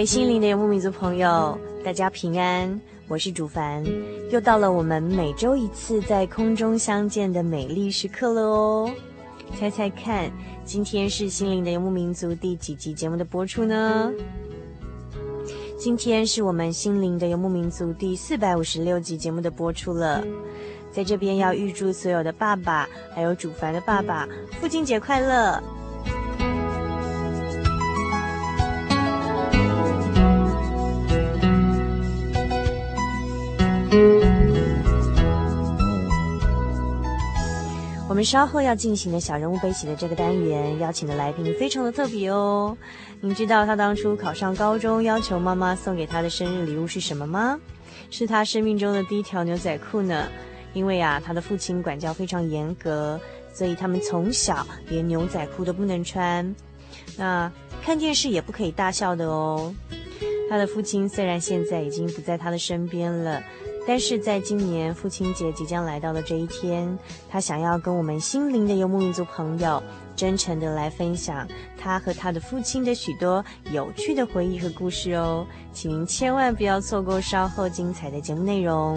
位心灵的游牧民族朋友，大家平安，我是主凡，又到了我们每周一次在空中相见的美丽时刻了哦。猜猜看，今天是心灵的游牧民族第几集节目的播出呢？今天是我们心灵的游牧民族第四百五十六集节目的播出了。在这边要预祝所有的爸爸，还有主凡的爸爸，父亲节快乐。们稍后要进行的小人物悲喜的这个单元，邀请的来宾非常的特别哦。您知道他当初考上高中，要求妈妈送给他的生日礼物是什么吗？是他生命中的第一条牛仔裤呢。因为啊，他的父亲管教非常严格，所以他们从小连牛仔裤都不能穿。那看电视也不可以大笑的哦。他的父亲虽然现在已经不在他的身边了。但是在今年父亲节即将来到的这一天，他想要跟我们心灵的游牧民族朋友真诚的来分享他和他的父亲的许多有趣的回忆和故事哦，请您千万不要错过稍后精彩的节目内容。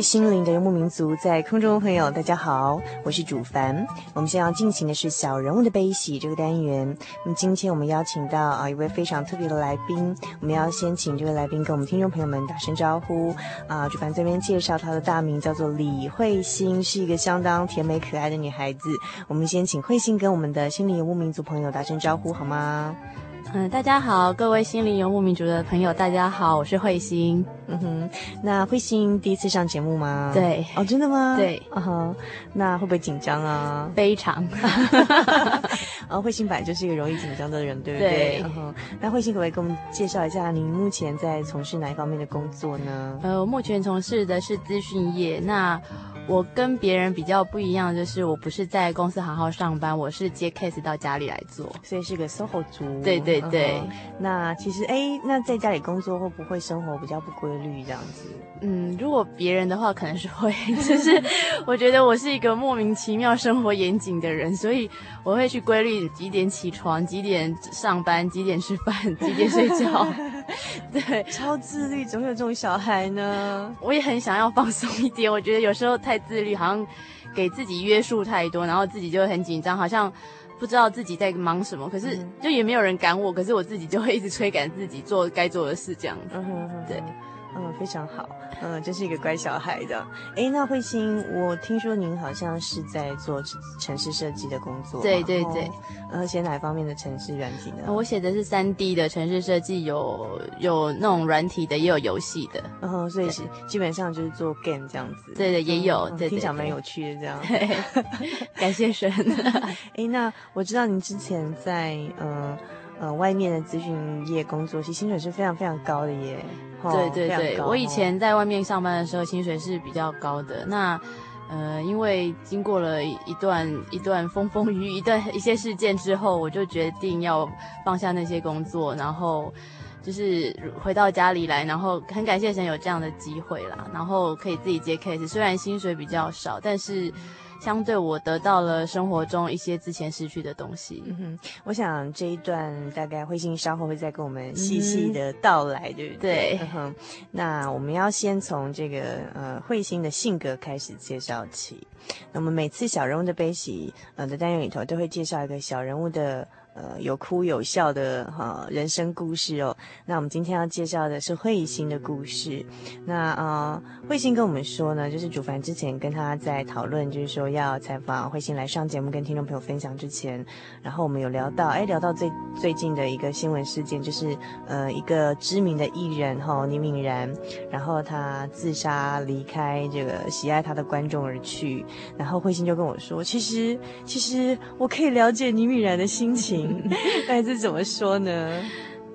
心灵的游牧民族，在空中的朋友，大家好，我是主凡。我们现在要进行的是小人物的悲喜这个单元。那么今天我们邀请到啊一位非常特别的来宾，我们要先请这位来宾跟我们听众朋友们打声招呼啊。主凡这边介绍她的大名叫做李慧馨，是一个相当甜美可爱的女孩子。我们先请慧馨跟我们的心灵游牧民族朋友打声招呼好吗？嗯，大家好，各位心灵游牧民族的朋友，大家好，我是慧心。嗯哼，那慧心第一次上节目吗？对。哦，真的吗？对。嗯哼，那会不会紧张啊？非常。啊，慧心本来就是一个容易紧张的人，对不对？对。嗯、那慧心可不可以给我们介绍一下您目前在从事哪一方面的工作呢？呃，我目前从事的是资讯业。那我跟别人比较不一样，就是我不是在公司好好上班，我是接 case 到家里来做，所以是个 SOHO 族。对对对。嗯、那其实，哎，那在家里工作会不会生活比较不规律这样子？嗯，如果别人的话可能是会，就是 我觉得我是一个莫名其妙生活严谨的人，所以我会去规律几点起床，几点上班，几点吃饭，几点睡觉。对，超自律，总有这种小孩呢。我也很想要放松一点，我觉得有时候太自律，好像给自己约束太多，然后自己就会很紧张，好像不知道自己在忙什么。可是就也没有人赶我，可是我自己就会一直催赶自己做该做的事，这样子。对。嗯，非常好，嗯，真是一个乖小孩的。哎，那慧心，我听说您好像是在做城市设计的工作，对对对，呃，写哪方面的城市软体呢？我写的是三 D 的城市设计，有有那种软体的，也有游戏的，嗯，所以是基本上就是做 game 这样子。对对，也有，对，听起来蛮有趣的这样。感谢神。哎，那我知道您之前在嗯。呃，外面的咨询业工作，其实薪水是非常非常高的耶。对对对，我以前在外面上班的时候，薪水是比较高的。那，呃，因为经过了一段一段风风雨雨，一段一些事件之后，我就决定要放下那些工作，然后就是回到家里来，然后很感谢神有这样的机会啦，然后可以自己接 case，虽然薪水比较少，但是。相对我得到了生活中一些之前失去的东西。嗯哼，我想这一段大概慧心稍后会再跟我们细细的道来，对不对？对。嗯哼，那我们要先从这个呃慧心的性格开始介绍起。那么每次小人物的悲喜呃的单元里头都会介绍一个小人物的。呃，有哭有笑的哈、人生故事哦。那我们今天要介绍的是慧心的故事。那呃，慧心跟我们说呢，就是主凡之前跟他在讨论，就是说要采访慧心来上节目跟听众朋友分享之前，然后我们有聊到，哎，聊到最最近的一个新闻事件，就是呃一个知名的艺人哈、哦、倪敏然，然后他自杀离开这个喜爱他的观众而去。然后慧心就跟我说，其实其实我可以了解倪敏然的心情。但是怎么说呢？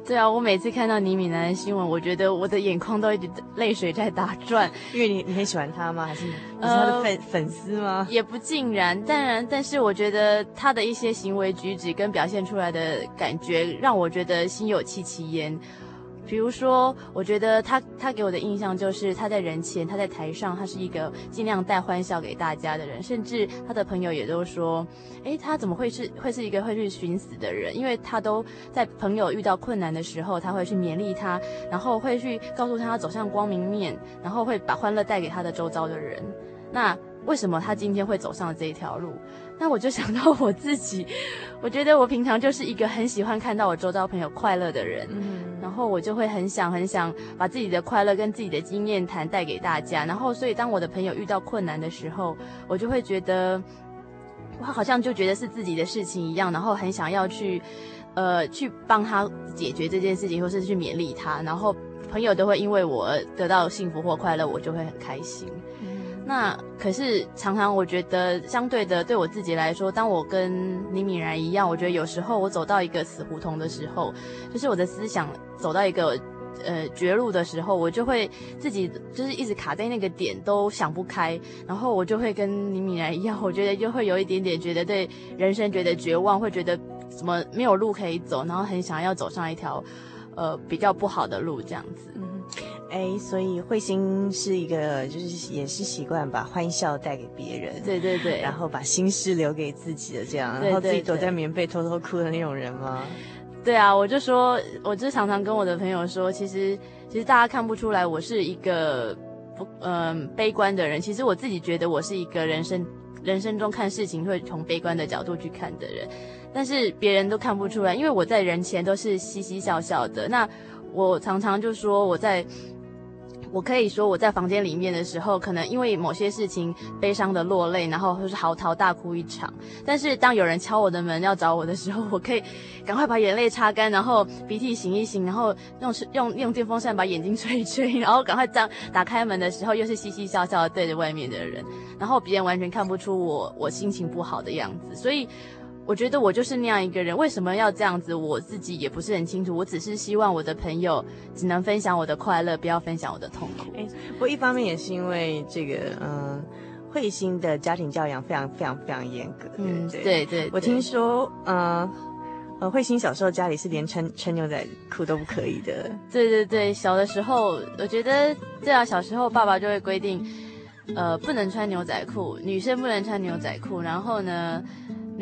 对啊，我每次看到倪敏南的新闻，我觉得我的眼眶都一直泪水在打转。因为你你很喜欢他吗？还是你是他的粉、呃、粉丝吗？也不尽然，当然，但是我觉得他的一些行为举止跟表现出来的感觉，让我觉得心有戚戚焉。比如说，我觉得他他给我的印象就是他在人前，他在台上，他是一个尽量带欢笑给大家的人，甚至他的朋友也都说，诶，他怎么会是会是一个会去寻死的人？因为他都在朋友遇到困难的时候，他会去勉励他，然后会去告诉他走向光明面，然后会把欢乐带给他的周遭的人。那为什么他今天会走上这一条路？那我就想到我自己，我觉得我平常就是一个很喜欢看到我周遭朋友快乐的人，嗯，然后我就会很想很想把自己的快乐跟自己的经验谈带给大家，然后所以当我的朋友遇到困难的时候，我就会觉得，我好像就觉得是自己的事情一样，然后很想要去，呃，去帮他解决这件事情，或是去勉励他，然后朋友都会因为我得到幸福或快乐，我就会很开心。那可是常常我觉得相对的，对我自己来说，当我跟李敏然一样，我觉得有时候我走到一个死胡同的时候，就是我的思想走到一个呃绝路的时候，我就会自己就是一直卡在那个点都想不开，然后我就会跟李敏然一样，我觉得就会有一点点觉得对人生觉得绝望，会觉得怎么没有路可以走，然后很想要走上一条呃比较不好的路这样子。哎，所以慧心是一个，就是也是习惯把欢笑带给别人，对对对，然后把心事留给自己的这样，然后自己躲在棉被偷偷哭的那种人吗？对啊，我就说，我就常常跟我的朋友说，其实其实大家看不出来我是一个不嗯、呃、悲观的人，其实我自己觉得我是一个人生人生中看事情会从悲观的角度去看的人，但是别人都看不出来，因为我在人前都是嘻嘻笑笑的。那我常常就说我在。我可以说我在房间里面的时候，可能因为某些事情悲伤的落泪，然后就是嚎啕大哭一场。但是当有人敲我的门要找我的时候，我可以赶快把眼泪擦干，然后鼻涕擤一擤，然后用用用电风扇把眼睛吹一吹，然后赶快这样打开门的时候又是嘻嘻笑笑的对着外面的人，然后别人完全看不出我我心情不好的样子。所以我觉得我就是那样一个人，为什么要这样子？我自己也不是很清楚。我只是希望我的朋友只能分享我的快乐，不要分享我的痛苦。哎，不过一方面也是因为这个，嗯，慧心的家庭教养非常非常非常严格。嗯，对对，对。我听说，嗯，呃，慧心小时候家里是连穿穿牛仔裤都不可以的。对对对，小的时候，我觉得对啊，小时候爸爸就会规定，呃，不能穿牛仔裤，女生不能穿牛仔裤，然后呢。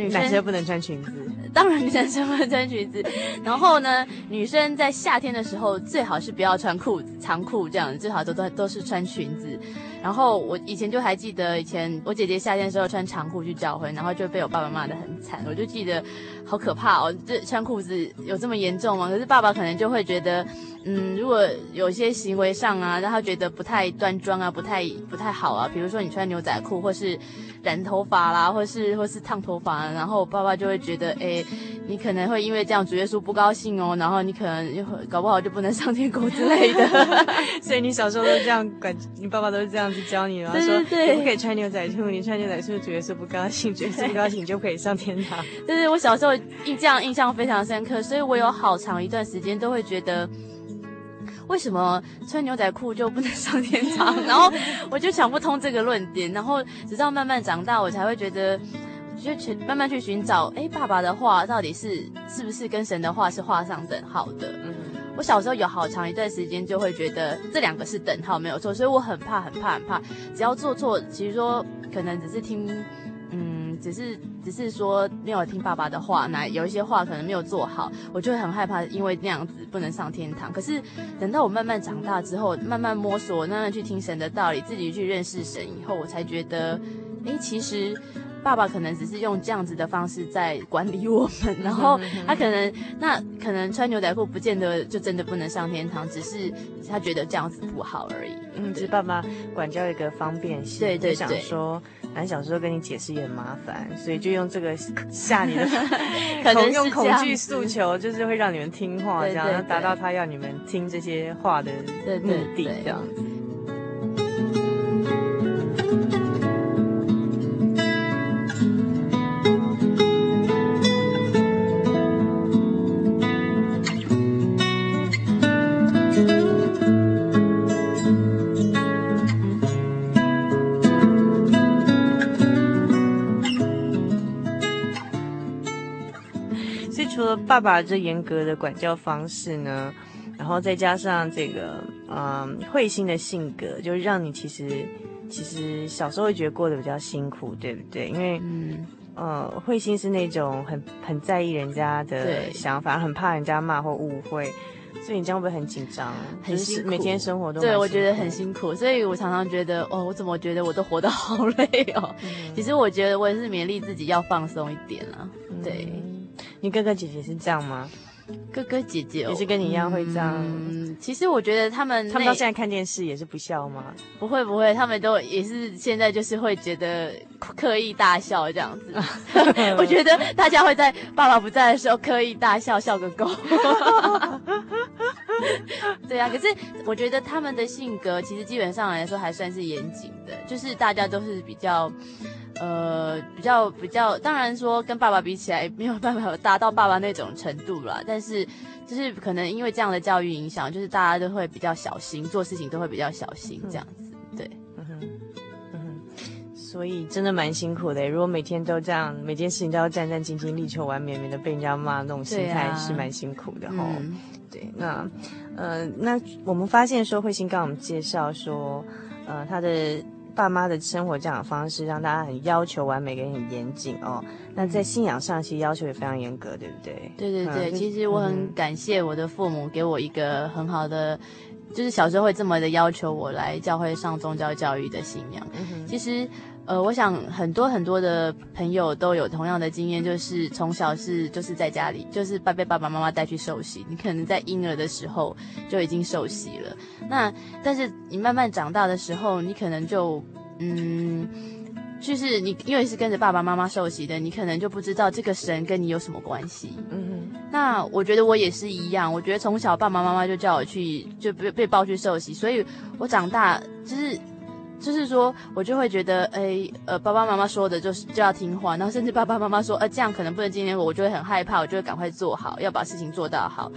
女生，男生不能穿裙子，当然女生不能穿裙子。然后呢，女生在夏天的时候最好是不要穿裤子、长裤这样，最好都都都是穿裙子。然后我以前就还记得，以前我姐姐夏天的时候穿长裤去教会，然后就被我爸爸骂得很惨。我就记得好可怕哦，这穿裤子有这么严重吗？可是爸爸可能就会觉得，嗯，如果有些行为上啊，让他觉得不太端庄啊，不太不太好啊，比如说你穿牛仔裤，或是染头发啦，或是或是烫头发，然后我爸爸就会觉得，哎，你可能会因为这样主耶稣不高兴哦，然后你可能又搞不好就不能上天国之类的。所以你小时候都这样管，你爸爸都是这样子。教你了，对对对，说你不可以穿牛仔裤，你穿牛仔裤主耶稣不高兴，主耶稣不高兴，你就可以上天堂。对对，我小时候印这样印象非常深刻，所以我有好长一段时间都会觉得，为什么穿牛仔裤就不能上天堂？然后我就想不通这个论点，然后直到慢慢长大，我才会觉得，就去慢慢去寻找，哎，爸爸的话到底是是不是跟神的话是画上等号的？嗯。我小时候有好长一段时间就会觉得这两个是等号没有错，所以我很怕很怕很怕，只要做错，其实说可能只是听，嗯，只是只是说没有听爸爸的话，那有一些话可能没有做好，我就会很害怕，因为那样子不能上天堂。可是等到我慢慢长大之后，慢慢摸索，慢慢去听神的道理，自己去认识神以后，我才觉得，诶，其实。爸爸可能只是用这样子的方式在管理我们，然后他可能那可能穿牛仔裤不见得就真的不能上天堂，只是他觉得这样子不好而已。嗯，就是爸爸管教一个方便性，对对对，想说，反正小时候跟你解释也很麻烦，所以就用这个吓你的，可能用恐惧诉求，就是会让你们听话，这样达到他要你们听这些话的目的，这样子。爸爸这严格的管教方式呢，然后再加上这个，嗯，慧心的性格，就让你其实其实小时候会觉得过得比较辛苦，对不对？因为，嗯，呃，慧心是那种很很在意人家的想法，很怕人家骂或误会，所以你这样会不会很紧张？很辛苦，每天生活都对，我觉得很辛苦，所以我常常觉得，哦，我怎么觉得我都活得好累哦？嗯、其实我觉得我也是勉励自己要放松一点啊，对。嗯你哥哥姐姐是这样吗？哥哥姐姐也是跟你一样会这样。嗯，其实我觉得他们他们到现在看电视也是不笑吗？不会不会，他们都也是现在就是会觉得刻意大笑这样子。我觉得大家会在爸爸不在的时候刻意大笑，笑个够。对啊，可是我觉得他们的性格其实基本上来说还算是严谨的，就是大家都是比较。呃，比较比较，当然说跟爸爸比起来没有办法达到爸爸那种程度啦，但是就是可能因为这样的教育影响，就是大家都会比较小心，做事情都会比较小心这样子，对，嗯哼，所以真的蛮辛苦的。如果每天都这样，每件事情都要战战兢兢、力求完美，免得被人家骂，那种心态是蛮辛苦的哈。对，对，那呃，那我们发现说慧心刚刚我们介绍说，呃，他的。爸妈的生活这样的方式，让大家很要求完美，也很严谨哦。那在信仰上，其实要求也非常严格，对不对？对对对，嗯、其实我很感谢我的父母给我一个很好的，嗯、就是小时候会这么的要求我来教会上宗教教育的信仰。其实。呃，我想很多很多的朋友都有同样的经验，就是从小是就是在家里，就是被爸爸妈妈带去受洗。你可能在婴儿的时候就已经受洗了。那但是你慢慢长大的时候，你可能就嗯，就是你因为是跟着爸爸妈妈受洗的，你可能就不知道这个神跟你有什么关系。嗯哼。那我觉得我也是一样，我觉得从小爸爸妈妈就叫我去，就被被抱去受洗，所以我长大就是。就是说我就会觉得，哎，呃，爸爸妈妈说的就是就要听话，然后甚至爸爸妈妈说，呃，这样可能不能今天，我就会很害怕，我就会赶快做好，要把事情做到好。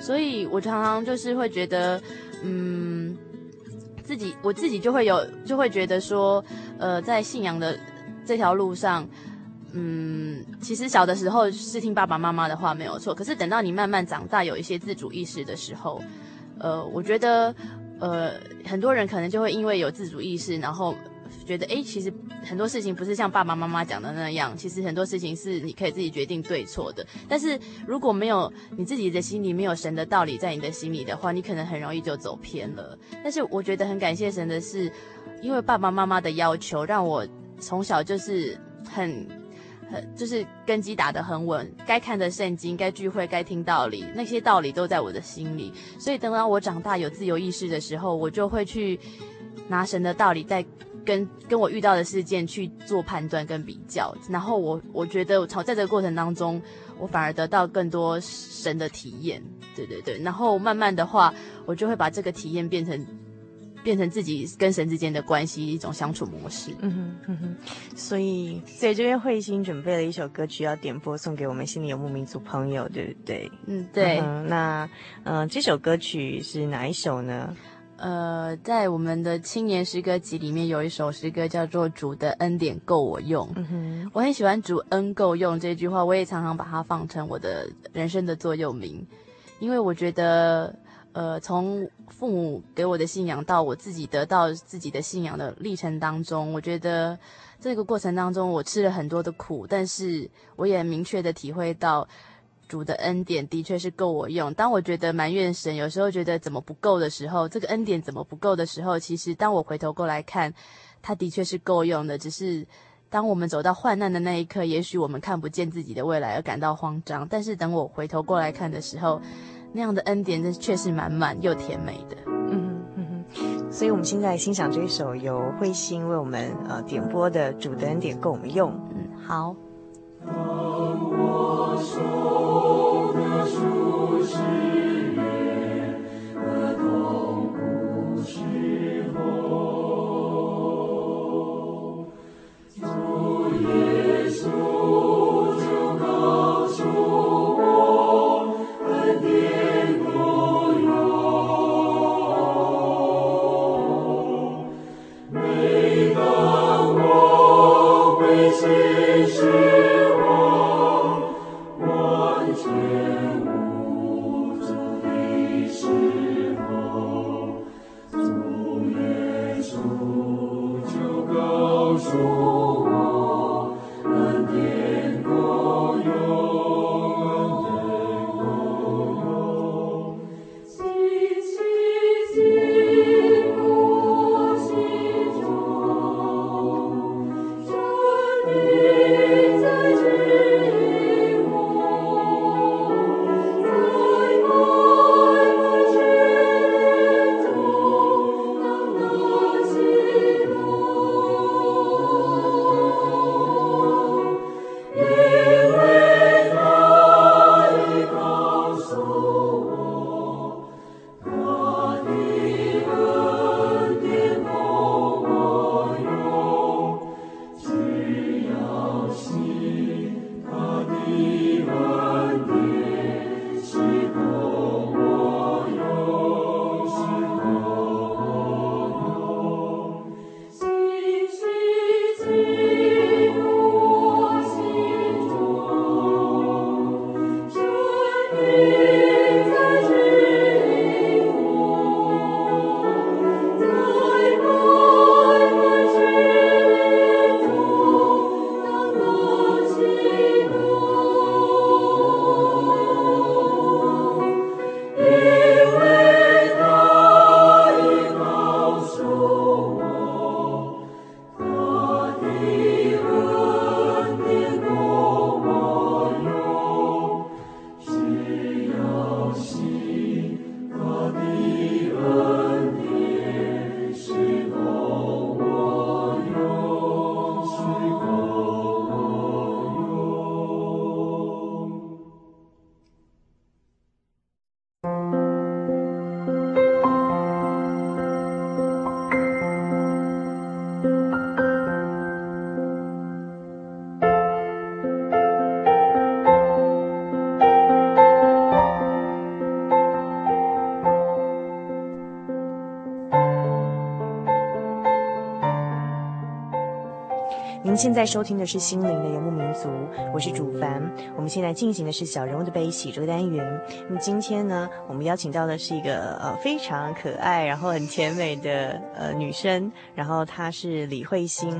所以我常常就是会觉得，嗯，自己我自己就会有就会觉得说，呃，在信仰的这条路上。嗯，其实小的时候是听爸爸妈妈的话没有错，可是等到你慢慢长大，有一些自主意识的时候，呃，我觉得，呃，很多人可能就会因为有自主意识，然后觉得，诶，其实很多事情不是像爸爸妈妈讲的那样，其实很多事情是你可以自己决定对错的。但是如果没有你自己的心里没有神的道理在你的心里的话，你可能很容易就走偏了。但是我觉得很感谢神的是，因为爸爸妈妈的要求，让我从小就是很。很就是根基打得很稳，该看的圣经，该聚会，该听道理，那些道理都在我的心里。所以等到我长大有自由意识的时候，我就会去拿神的道理，再跟跟我遇到的事件去做判断跟比较。然后我我觉得，在这个过程当中，我反而得到更多神的体验。对对对，然后慢慢的话，我就会把这个体验变成。变成自己跟神之间的关系一种相处模式。嗯哼，嗯哼，所以所以这边慧心准备了一首歌曲要点播送给我们心里游牧民族朋友，对不对？嗯，对。嗯、那嗯、呃，这首歌曲是哪一首呢？呃，在我们的青年诗歌集里面有一首诗歌叫做《主的恩典够我用》。嗯哼，我很喜欢“主恩够用”这句话，我也常常把它放成我的人生的座右铭，因为我觉得。呃，从父母给我的信仰到我自己得到自己的信仰的历程当中，我觉得这个过程当中我吃了很多的苦，但是我也明确的体会到主的恩典的确是够我用。当我觉得埋怨神，有时候觉得怎么不够的时候，这个恩典怎么不够的时候，其实当我回头过来看，他的确是够用的。只是当我们走到患难的那一刻，也许我们看不见自己的未来而感到慌张，但是等我回头过来看的时候。那样的恩典，真确实满满又甜美的。嗯嗯嗯，所以我们现在欣赏这一首由慧心为我们呃点播的《主的恩典供我们用》。嗯，好。现在收听的是《心灵的游牧民族》，我是主凡。我们现在进行的是小人物的悲喜这个单元。那么今天呢，我们邀请到的是一个呃非常可爱，然后很甜美的呃女生，然后她是李慧欣。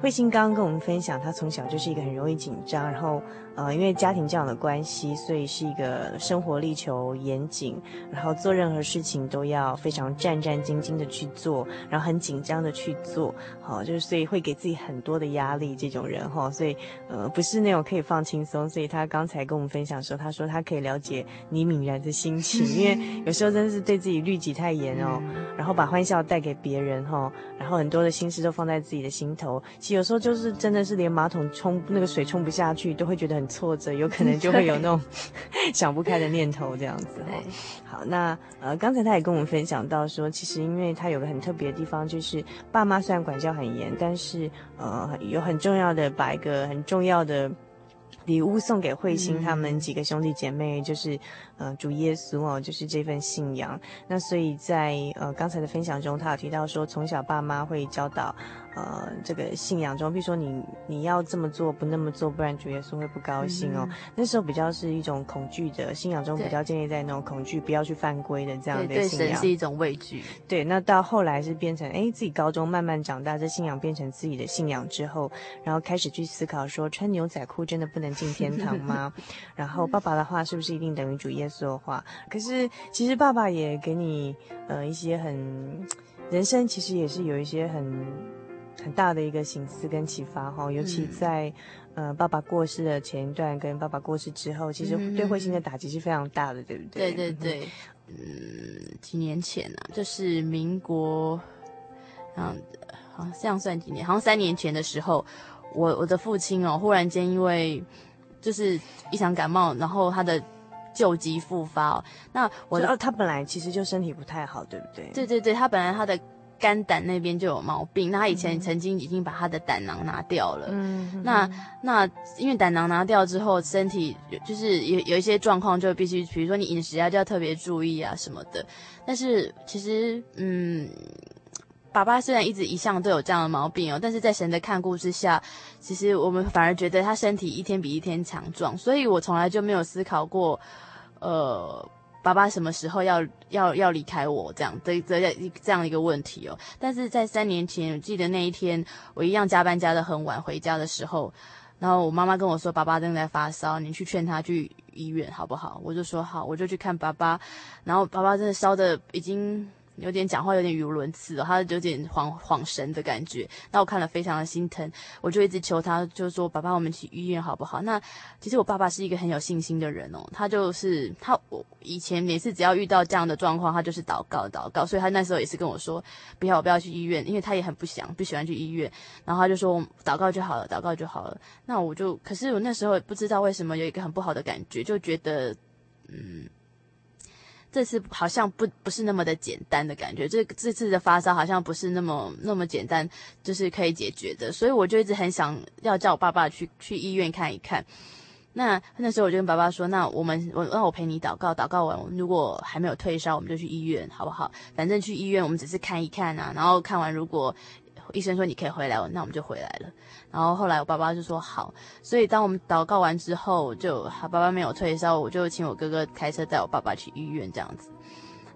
慧欣刚刚跟我们分享，她从小就是一个很容易紧张，然后。呃，因为家庭这样的关系，所以是一个生活力求严谨，然后做任何事情都要非常战战兢兢的去做，然后很紧张的去做，好，就是所以会给自己很多的压力，这种人哈，所以呃不是那种可以放轻松。所以他刚才跟我们分享说，他说他可以了解倪敏然的心情，因为有时候真的是对自己律己太严哦，然后把欢笑带给别人哈，然后很多的心事都放在自己的心头，其实有时候就是真的是连马桶冲那个水冲不下去，都会觉得很。挫折有可能就会有那种 想不开的念头，这样子哈。好，那呃，刚才他也跟我们分享到说，其实因为他有个很特别的地方，就是爸妈虽然管教很严，但是呃，有很重要的把一个很重要的礼物送给慧心他们几个兄弟姐妹，嗯、就是呃主耶稣哦，就是这份信仰。那所以在呃刚才的分享中，他有提到说，从小爸妈会教导。呃，这个信仰中，比如说你你要这么做，不那么做，不然主耶稣会不高兴哦。嗯、那时候比较是一种恐惧的信仰中，比较建立在那种恐惧，不要去犯规的这样的信仰。对，对神是一种畏惧。对，那到后来是变成，哎，自己高中慢慢长大，这信仰变成自己的信仰之后，然后开始去思考说，穿牛仔裤真的不能进天堂吗？然后爸爸的话是不是一定等于主耶稣的话？可是其实爸爸也给你呃一些很人生，其实也是有一些很。很大的一个醒思跟启发哈，尤其在、嗯、呃爸爸过世的前一段跟爸爸过世之后，其实对慧心的打击是非常大的，嗯、对不对？对对对，嗯，几年前啊，就是民国，嗯，好像这样算几年，好像三年前的时候，我我的父亲哦，忽然间因为就是一场感冒，然后他的旧疾复发哦，那我的他本来其实就身体不太好，对不对？对对对，他本来他的。肝胆那边就有毛病，那他以前曾经已经把他的胆囊拿掉了。嗯，那那因为胆囊拿掉之后，身体就是有有一些状况，就必须，比如说你饮食啊，就要特别注意啊什么的。但是其实，嗯，爸爸虽然一直一向都有这样的毛病哦，但是在神的看顾之下，其实我们反而觉得他身体一天比一天强壮，所以我从来就没有思考过，呃。爸爸什么时候要要要离开我？这样这这这样一个问题哦。但是在三年前，我记得那一天，我一样加班加的很晚，回家的时候，然后我妈妈跟我说，爸爸正在发烧，你去劝他去医院好不好？我就说好，我就去看爸爸。然后爸爸真的烧的已经。有点讲话有点语无伦次哦，他有点恍恍神的感觉。那我看了非常的心疼，我就一直求他，就说：“爸爸，我们去医院好不好？”那其实我爸爸是一个很有信心的人哦，他就是他，我以前每次只要遇到这样的状况，他就是祷告祷告，所以他那时候也是跟我说：“不要，我不要去医院，因为他也很不想不喜欢去医院。”然后他就说：“祷告就好了，祷告就好了。”那我就，可是我那时候也不知道为什么有一个很不好的感觉，就觉得，嗯。这次好像不不是那么的简单的感觉，这这次的发烧好像不是那么那么简单，就是可以解决的，所以我就一直很想要叫我爸爸去去医院看一看。那那时候我就跟爸爸说：“那我们我那我陪你祷告，祷告完如果还没有退烧，我们就去医院，好不好？反正去医院我们只是看一看啊，然后看完如果医生说你可以回来，那我们就回来了。”然后后来我爸爸就说好，所以当我们祷告完之后，就他爸爸没有退烧，我就请我哥哥开车带我爸爸去医院这样子。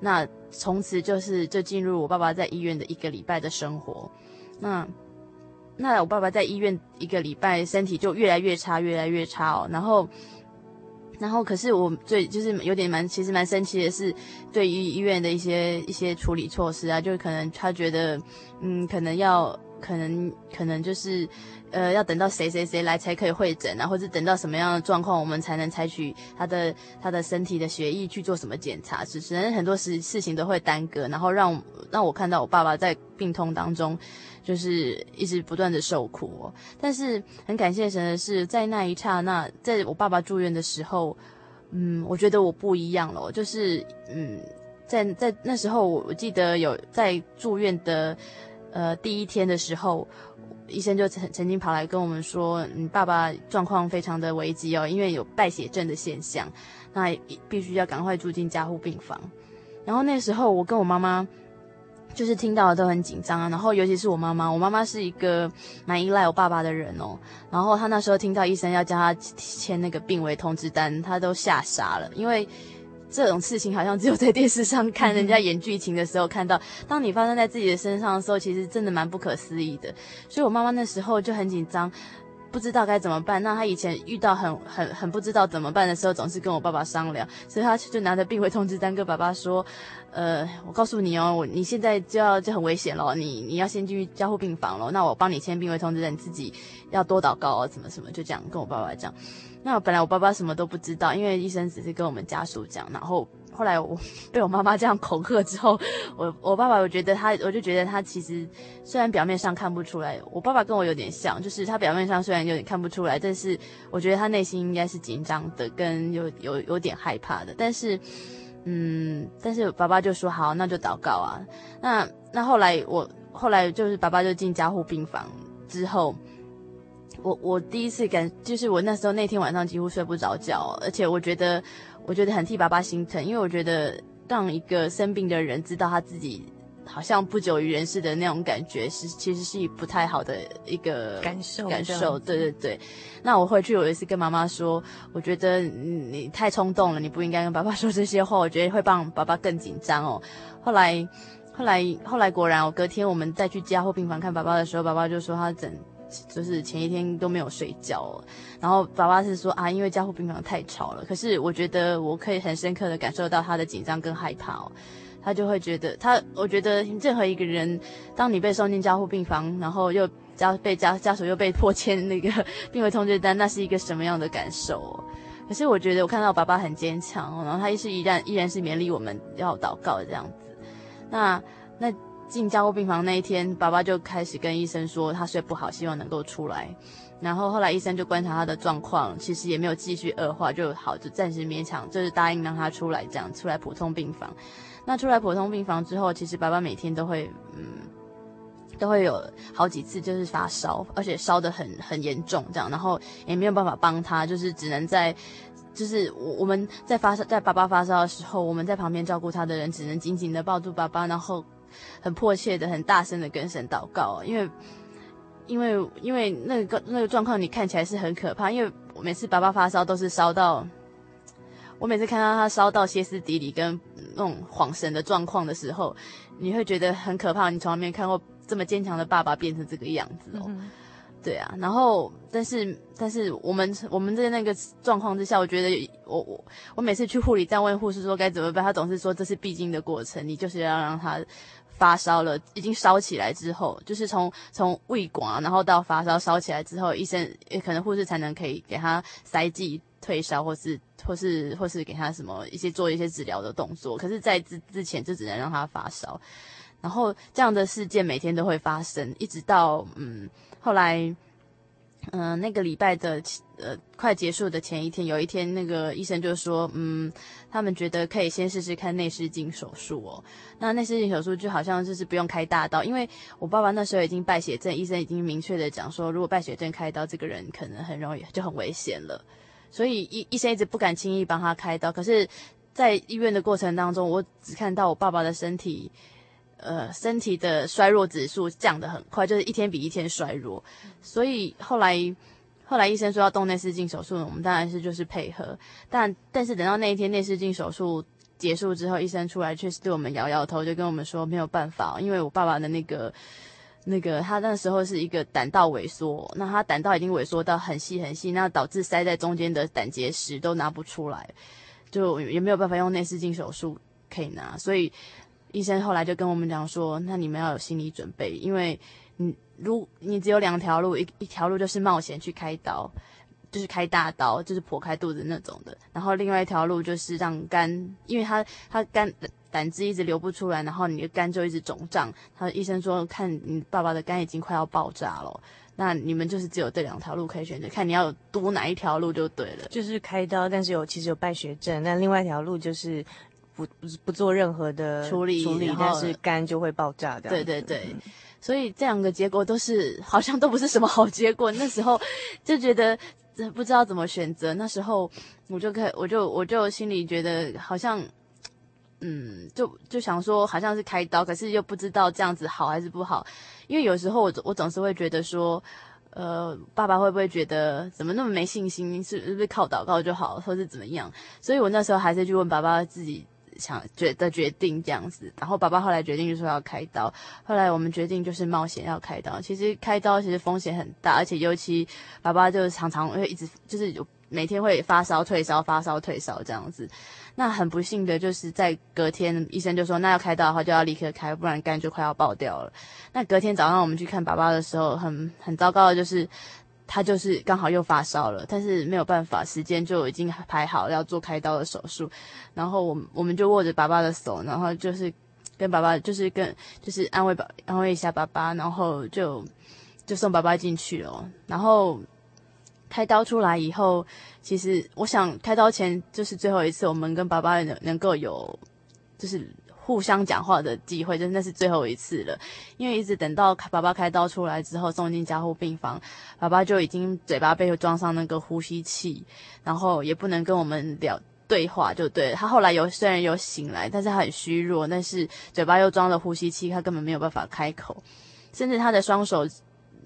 那从此就是就进入我爸爸在医院的一个礼拜的生活。那那我爸爸在医院一个礼拜，身体就越来越差，越来越差哦。然后然后可是我最就是有点蛮其实蛮生气的是，对于医院的一些一些处理措施啊，就可能他觉得嗯可能要可能可能就是。呃，要等到谁谁谁来才可以会诊啊，或者等到什么样的状况，我们才能采取他的他的身体的血液去做什么检查？只是很多事事情都会耽搁，然后让让我看到我爸爸在病痛当中，就是一直不断的受苦哦。但是很感谢神的是，在那一刹那，在我爸爸住院的时候，嗯，我觉得我不一样了，就是嗯，在在那时候，我记得有在住院的呃第一天的时候。医生就曾曾经跑来跟我们说，你爸爸状况非常的危急哦，因为有败血症的现象，那必须要赶快住进加护病房。然后那时候我跟我妈妈就是听到的都很紧张啊，然后尤其是我妈妈，我妈妈是一个蛮依赖我爸爸的人哦。然后她那时候听到医生要叫她签那个病危通知单，她都吓傻了，因为这种事情好像只有在电视上看人家演剧情的时候看到，当你发生在自己的身上的时候，其实真的蛮不可思议的。所以我妈妈那时候就很紧张。不知道该怎么办。那他以前遇到很很很不知道怎么办的时候，总是跟我爸爸商量，所以他就拿着病危通知单跟爸爸说：“呃，我告诉你哦，你现在就要就很危险了，你你要先去加护病房了。那我帮你签病危通知单，你自己要多祷告哦，怎么什么，就这样跟我爸爸讲。那本来我爸爸什么都不知道，因为医生只是跟我们家属讲，然后。”后来我被我妈妈这样恐吓之后，我我爸爸我觉得他，我就觉得他其实虽然表面上看不出来，我爸爸跟我有点像，就是他表面上虽然有点看不出来，但是我觉得他内心应该是紧张的，跟有有有点害怕的。但是，嗯，但是爸爸就说好，那就祷告啊。那那后来我后来就是爸爸就进加护病房之后，我我第一次感就是我那时候那天晚上几乎睡不着觉，而且我觉得。我觉得很替爸爸心疼，因为我觉得让一个生病的人知道他自己好像不久于人世的那种感觉，是其实是不太好的一个感受。感受，对对对。那我回去，我有一次跟妈妈说，我觉得你太冲动了，你不应该跟爸爸说这些话，我觉得会让爸爸更紧张哦。后来，后来，后来果然，我隔天我们再去加护病房看爸爸的时候，爸爸就说他整。就是前一天都没有睡觉，然后爸爸是说啊，因为加护病房太吵了。可是我觉得我可以很深刻的感受到他的紧张跟害怕哦，他就会觉得他，我觉得任何一个人，当你被送进加护病房，然后又家被家家属又被迫签那个 病危通知单，那是一个什么样的感受？可是我觉得我看到爸爸很坚强，然后他也是依然依然是勉励我们要祷告这样子。那那。进加护病房那一天，爸爸就开始跟医生说他睡不好，希望能够出来。然后后来医生就观察他的状况，其实也没有继续恶化，就好，就暂时勉强，就是答应让他出来，这样出来普通病房。那出来普通病房之后，其实爸爸每天都会，嗯，都会有好几次就是发烧，而且烧得很很严重，这样，然后也没有办法帮他，就是只能在，就是我我们在发烧，在爸爸发烧的时候，我们在旁边照顾他的人只能紧紧的抱住爸爸，然后。很迫切的、很大声的跟神祷告，因为，因为，因为那个那个状况你看起来是很可怕。因为我每次爸爸发烧都是烧到，我每次看到他烧到歇斯底里跟那种恍神的状况的时候，你会觉得很可怕。你从来没看过这么坚强的爸爸变成这个样子哦。嗯、对啊，然后但是但是我们我们在那个状况之下，我觉得我我我每次去护理站问护士说该怎么办，他总是说这是必经的过程，你就是要让他。发烧了，已经烧起来之后，就是从从胃管，然后到发烧烧起来之后，医生也可能护士才能可以给他塞剂退烧，或是或是或是给他什么一些做一些治疗的动作。可是，在之之前就只能让他发烧，然后这样的事件每天都会发生，一直到嗯后来。嗯、那个礼拜的呃快结束的前一天，有一天那个医生就说，嗯，他们觉得可以先试试看内视镜手术哦。那内视镜手术就好像就是不用开大刀，因为我爸爸那时候已经败血症，医生已经明确的讲说，如果败血症开刀，这个人可能很容易就很危险了。所以医医生一直不敢轻易帮他开刀。可是，在医院的过程当中，我只看到我爸爸的身体。呃，身体的衰弱指数降得很快，就是一天比一天衰弱。所以后来，后来医生说要动内视镜手术，我们当然是就是配合。但但是等到那一天内视镜手术结束之后，医生出来确实对我们摇摇头，就跟我们说没有办法，因为我爸爸的那个那个他那时候是一个胆道萎缩，那他胆道已经萎缩到很细很细，那导致塞在中间的胆结石都拿不出来，就也没有办法用内视镜手术可以拿，所以。医生后来就跟我们讲说，那你们要有心理准备，因为你如你只有两条路，一一条路就是冒险去开刀，就是开大刀，就是剖开肚子那种的，然后另外一条路就是让肝，因为他他肝胆汁一直流不出来，然后你的肝就一直肿胀。他医生说，看你爸爸的肝已经快要爆炸了，那你们就是只有这两条路可以选择，看你要赌哪一条路就对了。就是开刀，但是有其实有败血症，那另外一条路就是。不不不做任何的处理，处理，但是肝就会爆炸的。对对对，嗯、所以这两个结果都是好像都不是什么好结果。那时候就觉得不知道怎么选择。那时候我就开，我就我就心里觉得好像嗯，就就想说好像是开刀，可是又不知道这样子好还是不好，因为有时候我我总是会觉得说，呃，爸爸会不会觉得怎么那么没信心？是是不是靠祷告就好，或是怎么样？所以我那时候还是去问爸爸自己想决的决定这样子，然后爸爸后来决定就说要开刀，后来我们决定就是冒险要开刀。其实开刀其实风险很大，而且尤其爸爸就常常会一直就是有每天会发烧退烧发烧退烧这样子。那很不幸的就是在隔天，医生就说那要开刀的话就要立刻开，不然肝就快要爆掉了。那隔天早上我们去看爸爸的时候，很很糟糕的就是他就是刚好又发烧了，但是没有办法，时间就已经排好要做开刀的手术。然后我们我们就握着爸爸的手，然后就是跟爸爸就是跟就是安慰爸安慰一下爸爸，然后就就送爸爸进去了。然后。开刀出来以后，其实我想开刀前就是最后一次，我们跟爸爸能能够有就是互相讲话的机会，就那是最后一次了。因为一直等到爸爸开刀出来之后，送进加护病房，爸爸就已经嘴巴被装上那个呼吸器，然后也不能跟我们聊对话，就对。他后来有虽然有醒来，但是他很虚弱，但是嘴巴又装了呼吸器，他根本没有办法开口，甚至他的双手。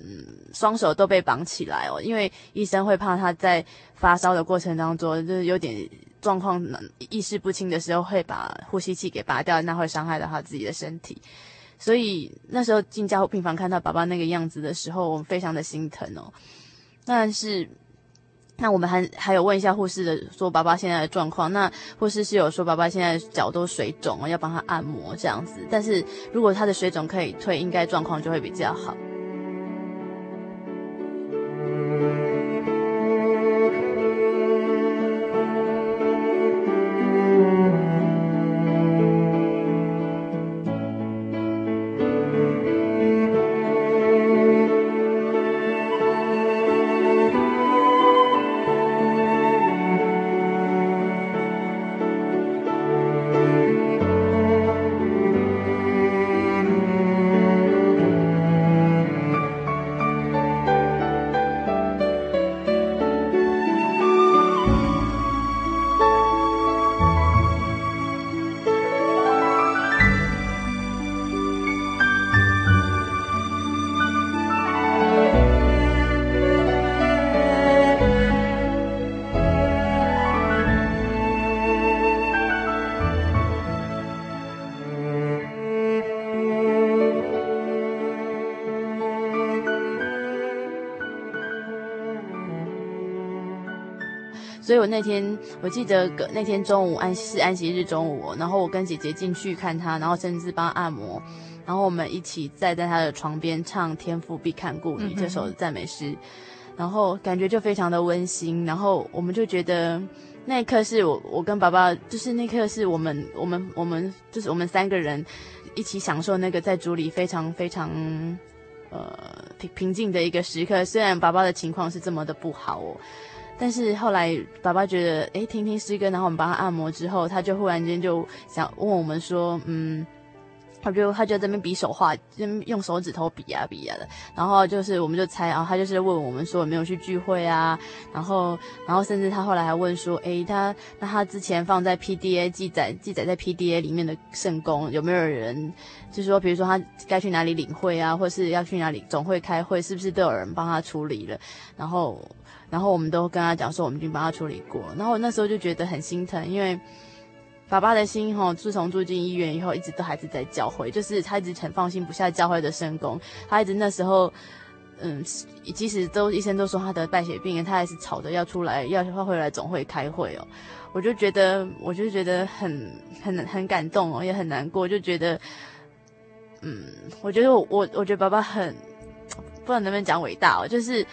嗯，双手都被绑起来哦，因为医生会怕他在发烧的过程当中，就是有点状况意识不清的时候，会把呼吸器给拔掉，那会伤害到他自己的身体。所以那时候进加护病房看到爸爸那个样子的时候，我们非常的心疼哦。但是，那我们还还有问一下护士的，说爸爸现在的状况。那护士是有说爸爸现在脚都水肿哦，要帮他按摩这样子。但是如果他的水肿可以退，应该状况就会比较好。所以我那天我记得那天中午安是安息日中午，然后我跟姐姐进去看她，然后甚至帮他按摩，然后我们一起站在她的床边唱《天父必看顾你》这首赞美诗，然后感觉就非常的温馨，然后我们就觉得那一刻是我我跟爸爸就是那一刻是我们我们我们就是我们三个人一起享受那个在主里非常非常呃平平静的一个时刻，虽然爸爸的情况是这么的不好哦。但是后来，爸爸觉得，诶，听听诗歌，然后我们帮他按摩之后，他就忽然间就想问我们说，嗯，他就他就在那边比手画，就用手指头比呀比呀的，然后就是我们就猜，然后他就是问我们说有没有去聚会啊，然后然后甚至他后来还问说，诶，他那他之前放在 PDA 记载记载在 PDA 里面的圣工有没有人，就是说比如说他该去哪里领会啊，或是要去哪里总会开会，是不是都有人帮他处理了？然后。然后我们都跟他讲说，我们已经帮他处理过。然后那时候就觉得很心疼，因为爸爸的心哈，自从住进医院以后，一直都还是在教会，就是他一直很放心不下教会的圣工。他一直那时候，嗯，即使都医生都说他得败血病，他还是吵着要出来，要他回来总会开会哦。我就觉得，我就觉得很很很感动哦，也很难过，就觉得，嗯，我觉得我我觉得爸爸很，不知道能不能讲伟大哦，就是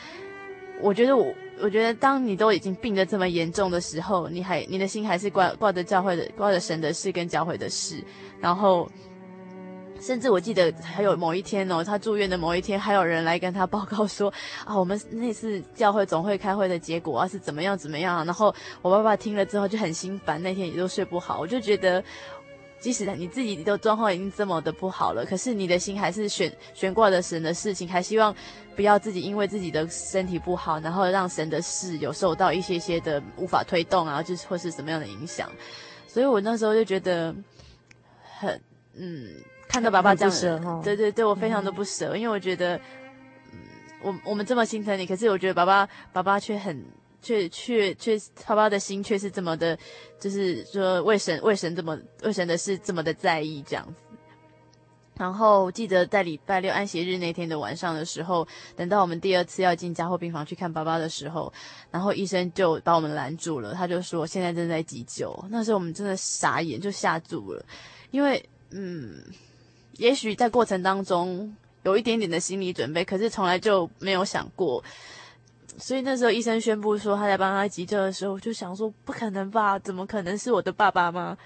我觉得我。我觉得，当你都已经病得这么严重的时候，你还你的心还是挂挂着教会的，挂着神的事跟教会的事，然后，甚至我记得还有某一天哦，他住院的某一天，还有人来跟他报告说啊，我们那次教会总会开会的结果啊是怎么样怎么样，然后我爸爸听了之后就很心烦，那天也都睡不好，我就觉得。即使你自己的状况已经这么的不好了，可是你的心还是悬悬挂着神的事情，还希望不要自己因为自己的身体不好，然后让神的事有受到一些些的无法推动啊，就是或是什么样的影响。所以我那时候就觉得，很嗯，看到爸爸这样对对对，我非常的不舍，嗯、因为我觉得，嗯，我我们这么心疼你，可是我觉得爸爸爸爸却很却却却，爸爸的心却是这么的，就是说为神为神这么为神的事这么的在意这样子。然后记得在礼拜六安息日那天的晚上的时候，等到我们第二次要进加护病房去看爸爸的时候，然后医生就把我们拦住了，他就说现在正在急救。那时候我们真的傻眼，就吓住了，因为嗯，也许在过程当中有一点点的心理准备，可是从来就没有想过。所以那时候医生宣布说他在帮他急救的时候，我就想说不可能吧？怎么可能是我的爸爸吗？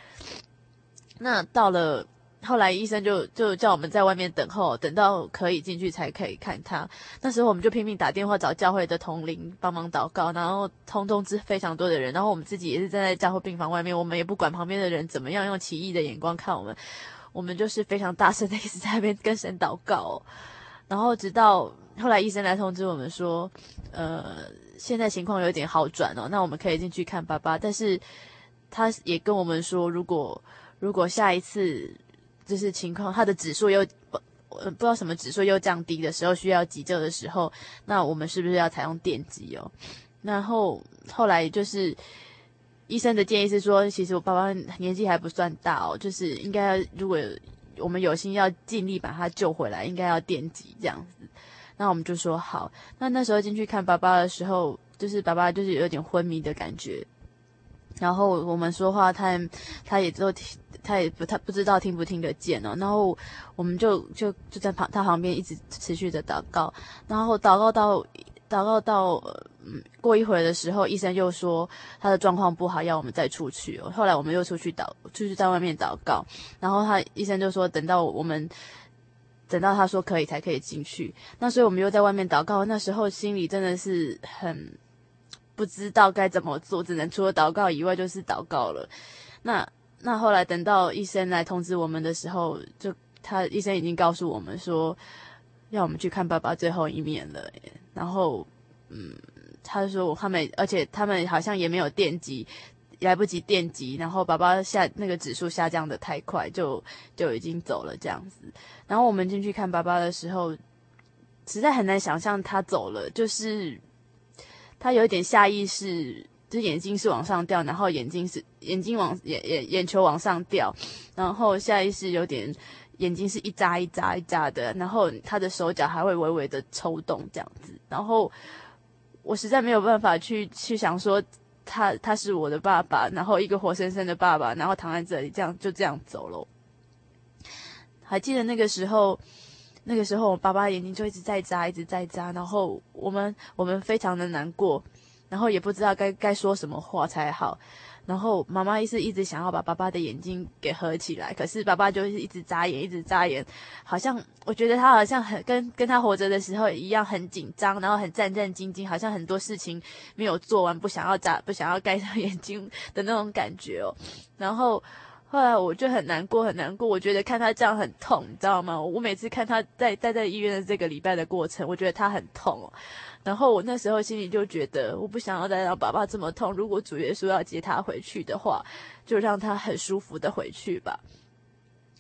那到了。后来医生就就叫我们在外面等候，等到可以进去才可以看他。那时候我们就拼命打电话找教会的同灵帮忙祷告，然后通通知非常多的人。然后我们自己也是站在教会病房外面，我们也不管旁边的人怎么样用奇异的眼光看我们，我们就是非常大声的一直在那边跟神祷告。然后直到后来医生来通知我们说，呃，现在情况有点好转哦，那我们可以进去看爸爸。但是他也跟我们说，如果如果下一次。就是情况，他的指数又不，不知道什么指数又降低的时候，需要急救的时候，那我们是不是要采用电击哦？然后后来就是医生的建议是说，其实我爸爸年纪还不算大哦，就是应该要，如果我们有心要尽力把他救回来，应该要电击这样子。那我们就说好。那那时候进去看爸爸的时候，就是爸爸就是有点昏迷的感觉。然后我们说话他，他他也都听，他也不他不知道听不听得见哦。然后我们就就就在旁他旁边一直持续的祷告，然后祷告到祷告到嗯过一会儿的时候，医生又说他的状况不好，要我们再出去哦。后来我们又出去祷，出去在外面祷告，然后他医生就说等到我们等到他说可以才可以进去。那所以我们又在外面祷告，那时候心里真的是很。不知道该怎么做，只能除了祷告以外就是祷告了。那那后来等到医生来通知我们的时候，就他医生已经告诉我们说，要我们去看爸爸最后一面了。然后，嗯，他说他们，而且他们好像也没有电击，来不及电击。然后爸爸下那个指数下降的太快，就就已经走了这样子。然后我们进去看爸爸的时候，实在很难想象他走了，就是。他有一点下意识，就眼睛是往上掉，然后眼睛是眼睛往眼眼眼球往上掉，然后下意识有点眼睛是一眨一眨一眨的，然后他的手脚还会微微的抽动这样子，然后我实在没有办法去去想说他他是我的爸爸，然后一个活生生的爸爸，然后躺在这里这样就这样走了。还记得那个时候。那个时候，我爸爸眼睛就一直在眨，一直在眨，然后我们我们非常的难过，然后也不知道该该说什么话才好。然后妈妈一是一直想要把爸爸的眼睛给合起来，可是爸爸就是一直眨眼，一直眨眼，好像我觉得他好像很跟跟他活着的时候一样很紧张，然后很战战兢兢，好像很多事情没有做完，不想要眨，不想要盖上眼睛的那种感觉哦。然后。后来我就很难过，很难过。我觉得看他这样很痛，你知道吗？我每次看他在待在医院的这个礼拜的过程，我觉得他很痛。然后我那时候心里就觉得，我不想要再让爸爸这么痛。如果主耶稣要接他回去的话，就让他很舒服的回去吧。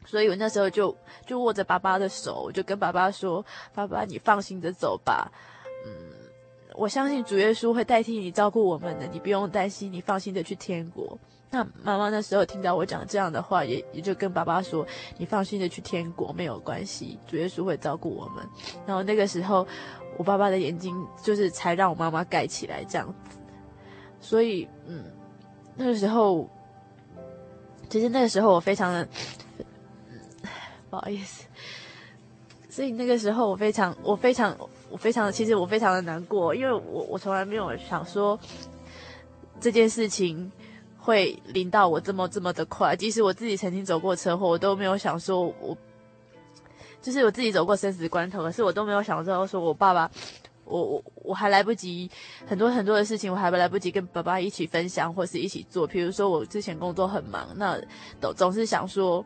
所以我那时候就就握着爸爸的手，我就跟爸爸说：“爸爸，你放心的走吧。嗯，我相信主耶稣会代替你照顾我们的，你不用担心，你放心的去天国。”那妈妈那时候听到我讲这样的话，也也就跟爸爸说：“你放心的去天国，没有关系，主耶稣会照顾我们。”然后那个时候，我爸爸的眼睛就是才让我妈妈盖起来这样子。所以，嗯，那个时候，其实那个时候我非常的，不好意思。所以那个时候我非常，我非常，我非常，其实我非常的难过，因为我我从来没有想说这件事情。会临到我这么这么的快，即使我自己曾经走过车祸，我都没有想说我，就是我自己走过生死关头，可是我都没有想到说我爸爸，我我我还来不及很多很多的事情，我还来不及跟爸爸一起分享或是一起做。比如说我之前工作很忙，那总总是想说，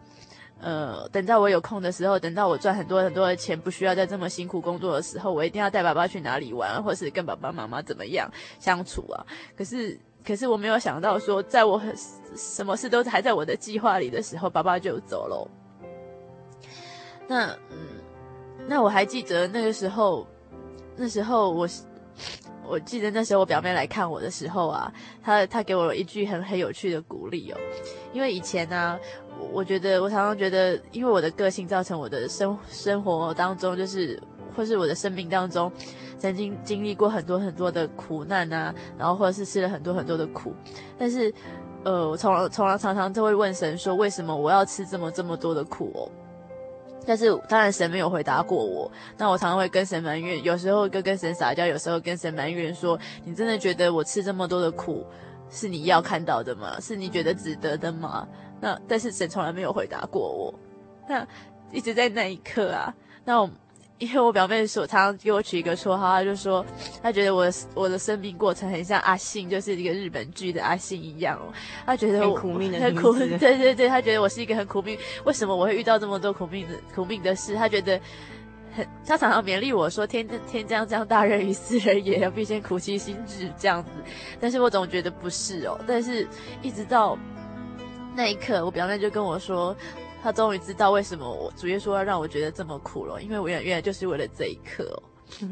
呃，等到我有空的时候，等到我赚很多很多的钱，不需要再这么辛苦工作的时候，我一定要带爸爸去哪里玩，或是跟爸爸妈妈怎么样相处啊。可是。可是我没有想到说，在我什么事都还在我的计划里的时候，爸爸就走了。那嗯，那我还记得那个时候，那时候我，我记得那时候我表妹来看我的时候啊，她她给我一句很很有趣的鼓励哦，因为以前呢、我觉得我常常觉得，因为我的个性造成我的生生活当中就是。或是我的生命当中，曾经经历过很多很多的苦难啊，然后或者是吃了很多很多的苦，但是，呃，我从从来常常都会问神说，为什么我要吃这么这么多的苦哦？但是当然神没有回答过我。那我常常会跟神埋怨，有时候跟跟神撒娇，有时候跟神埋怨说，你真的觉得我吃这么多的苦是你要看到的吗？是你觉得值得的吗？那但是神从来没有回答过我。那一直在那一刻啊，那我。因为我表妹说，常常给我取一个绰号，她就说，她觉得我的我的生命过程很像阿信，就是一个日本剧的阿信一样哦。她觉得我很苦命的，很苦，对对对，她觉得我是一个很苦命。为什么我会遇到这么多苦命的苦命的事？她觉得很，她常常勉励我说：“天天将降大任于斯人也，要必先苦其心志。”这样子。但是我总觉得不是哦。但是一直到那一刻，我表妹就跟我说。他终于知道为什么我主耶稣要让我觉得这么苦了，因为我原原来就是为了这一刻哦。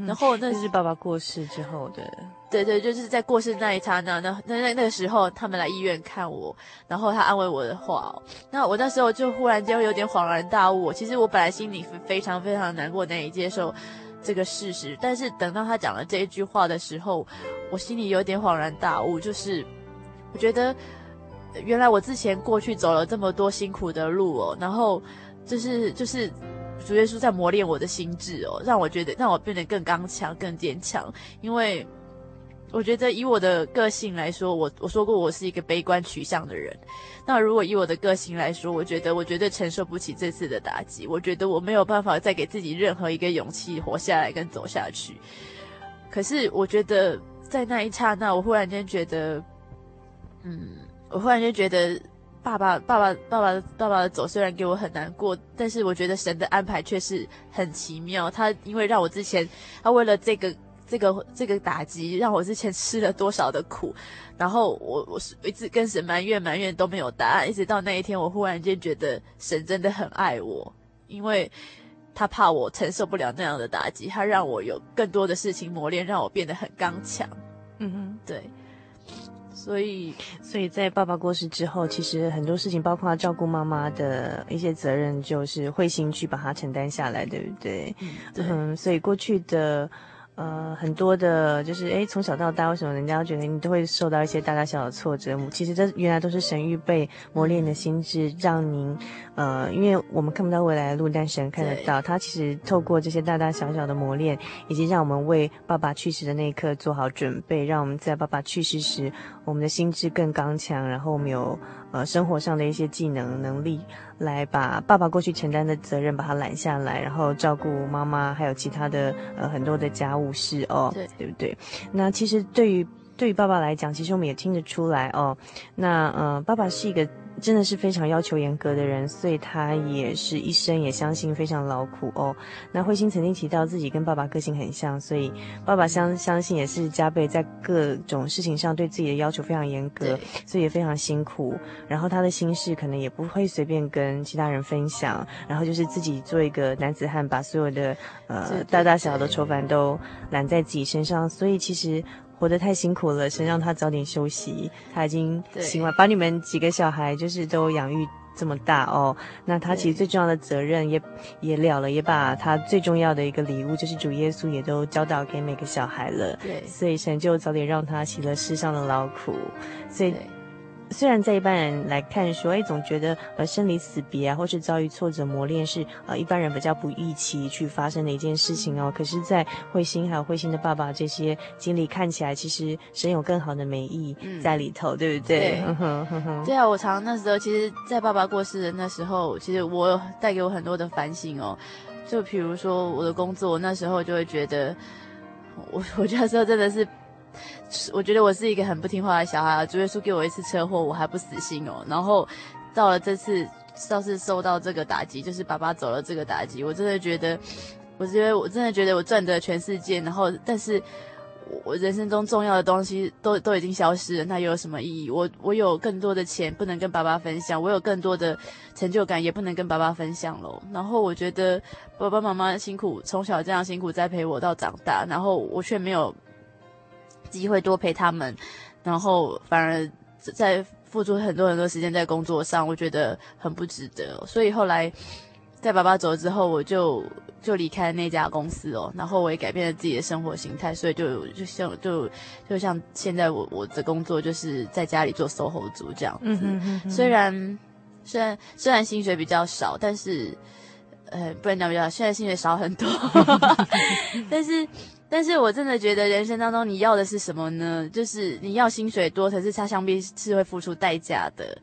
然后那是爸爸过世之后的，对对，就是在过世那一刹那，那那那那个时候，他们来医院看我，然后他安慰我的话哦，那我那时候就忽然间有点恍然大悟。其实我本来心里非常非常难过，难以接受这个事实，但是等到他讲了这一句话的时候，我心里有点恍然大悟，就是我觉得。原来我之前过去走了这么多辛苦的路哦，然后就是就是主耶稣在磨练我的心智哦，让我觉得让我变得更刚强、更坚强。因为我觉得以我的个性来说，我我说过我是一个悲观取向的人。那如果以我的个性来说，我觉得我绝对承受不起这次的打击。我觉得我没有办法再给自己任何一个勇气活下来跟走下去。可是我觉得在那一刹那，我忽然间觉得，嗯。我忽然就觉得，爸爸、爸爸、爸爸、爸爸的走虽然给我很难过，但是我觉得神的安排却是很奇妙。他因为让我之前，他为了这个、这个、这个打击，让我之前吃了多少的苦，然后我我是一直跟神埋怨埋怨都没有答案，一直到那一天，我忽然间觉得神真的很爱我，因为他怕我承受不了那样的打击，他让我有更多的事情磨练，让我变得很刚强。嗯哼，对。所以，所以在爸爸过世之后，其实很多事情，包括照顾妈妈的一些责任，就是慧心去把它承担下来，对不对？嗯，对。嗯，所以过去的。呃，很多的，就是哎，从小到大，为什么人家觉得你都会受到一些大大小小的挫折？其实这原来都是神预备磨练的心智，让您，呃，因为我们看不到未来的路，但神看得到。他其实透过这些大大小小的磨练，以及让我们为爸爸去世的那一刻做好准备，让我们在爸爸去世时，我们的心智更刚强，然后我们有。呃，生活上的一些技能能力，来把爸爸过去承担的责任把他揽下来，然后照顾妈妈，还有其他的呃很多的家务事哦，对，对不对？那其实对于对于爸爸来讲，其实我们也听得出来哦。那呃，爸爸是一个。真的是非常要求严格的人，所以他也是一生也相信非常劳苦哦。那慧心曾经提到自己跟爸爸个性很像，所以爸爸相相信也是加倍在各种事情上对自己的要求非常严格，所以也非常辛苦。然后他的心事可能也不会随便跟其他人分享，然后就是自己做一个男子汉，把所有的呃大大小小的愁烦都揽在自己身上，所以其实。活得太辛苦了，先让他早点休息。他已经行了，把你们几个小孩就是都养育这么大哦。那他其实最重要的责任也也了了，也把他最重要的一个礼物，就是主耶稣也都教导给每个小孩了。对，所以神就早点让他洗了世上的劳苦。所以。虽然在一般人来看说，哎，总觉得呃生离死别啊，或是遭遇挫折磨练是呃一般人比较不预期去发生的一件事情哦。可是，在慧心还有慧心的爸爸这些经历看起来，其实神有更好的美意在里头，嗯、对不对？对，对啊，我常那时候，其实，在爸爸过世的那时候，其实我带给我很多的反省哦。就比如说我的工作，那时候就会觉得，我 我觉得说真的是。我觉得我是一个很不听话的小孩，主耶稣给我一次车祸，我还不死心哦。然后到了这次，倒是受到这个打击，就是爸爸走了这个打击，我真的觉得，我觉得我真的觉得我赚得全世界，然后但是我人生中重要的东西都都已经消失了，那又有什么意义？我我有更多的钱不能跟爸爸分享，我有更多的成就感也不能跟爸爸分享喽。然后我觉得爸爸妈妈辛苦，从小这样辛苦栽培我到长大，然后我却没有机会多陪他们，然后反而在付出很多很多时间在工作上，我觉得很不值得。所以后来在爸爸走了之后，我就。就离开了那家公司哦，然后我也改变了自己的生活形态，所以就就像就就像现在我我的工作就是在家里做 SOHO 族这样子。嗯哼嗯哼。虽然虽然虽然薪水比较少，但是呃不能讲比较，现在薪水少很多。但是但是我真的觉得人生当中你要的是什么呢？就是你要薪水多，可是它想必是会付出代价的。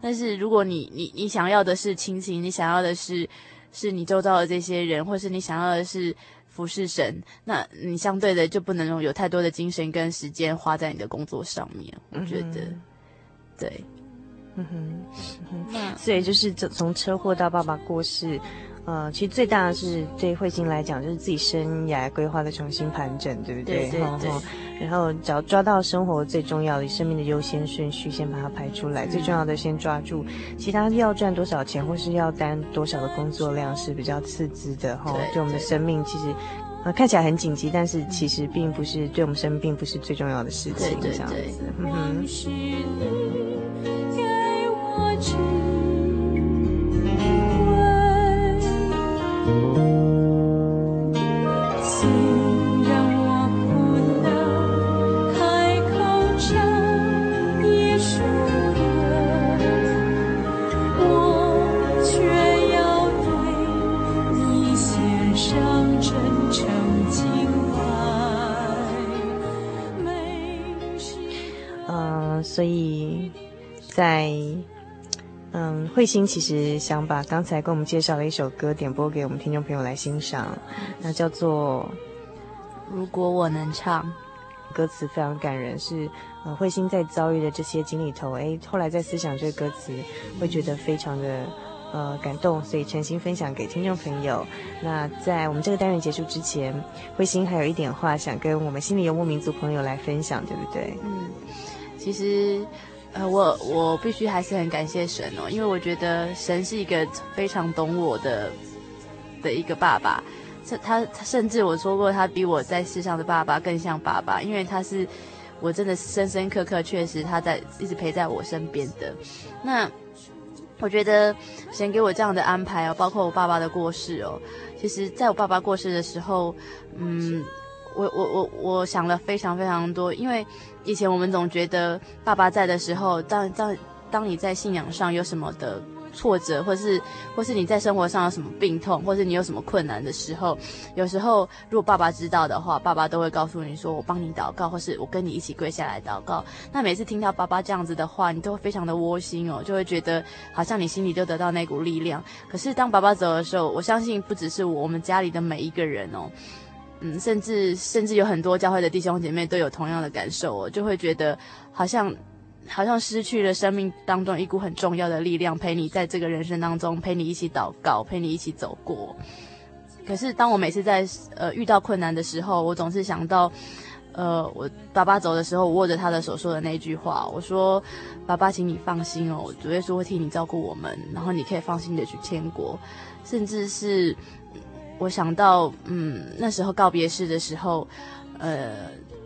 但是如果你你你想要的是亲情，你想要的是。是你周遭的这些人，或是你想要的是服侍神，那你相对的就不能有太多的精神跟时间花在你的工作上面。我觉得，嗯、对，嗯哼，嗯哼，所以就是从车祸到爸爸过世。呃，其实最大的是对慧馨来讲，就是自己生涯规划的重新盘整，对不对？对对对。然后只要抓到生活最重要的生命的优先顺序，先把它排出来，最重要的先抓住，其他要赚多少钱或是要担多少的工作量是比较次之的哈。对，对我们的生命其实，呃，看起来很紧急，但是其实并不是对我们生命并不是最重要的事情，对对对。嗯哼。所以，在嗯，慧心其实想把刚才跟我们介绍的一首歌点播给我们听众朋友来欣赏，那叫做《如果我能唱》，歌词非常感人，是呃慧心在遭遇的这些经历头，哎，后来在思想这个歌词，会觉得非常的呃感动，所以诚心分享给听众朋友。那在我们这个单元结束之前，慧心还有一点话想跟我们心里游牧民族朋友来分享，对不对？嗯。其实，呃，我我必须还是很感谢神哦，因为我觉得神是一个非常懂我的的一个爸爸。他他甚至我说过，他比我在世上的爸爸更像爸爸，因为他是我真的深深刻刻，确实他在一直陪在我身边的。那我觉得神给我这样的安排哦，包括我爸爸的过世哦，其实在我爸爸过世的时候，嗯。我我我我想了非常非常多，因为以前我们总觉得爸爸在的时候，当当当你在信仰上有什么的挫折，或是或是你在生活上有什么病痛，或是你有什么困难的时候，有时候如果爸爸知道的话，爸爸都会告诉你说：“我帮你祷告，或是我跟你一起跪下来祷告。”那每次听到爸爸这样子的话，你都会非常的窝心哦，就会觉得好像你心里就得到那股力量。可是当爸爸走的时候，我相信不只是我，我们家里的每一个人哦。嗯，甚至甚至有很多教会的弟兄姐妹都有同样的感受哦，就会觉得好像好像失去了生命当中一股很重要的力量，陪你在这个人生当中，陪你一起祷告，陪你一起走过。可是当我每次在呃遇到困难的时候，我总是想到，呃，我爸爸走的时候，握着他的手说的那句话，我说：“爸爸，请你放心哦，主耶稣会替你照顾我们，然后你可以放心的去天国，甚至是。”我想到，嗯，那时候告别式的时候，呃，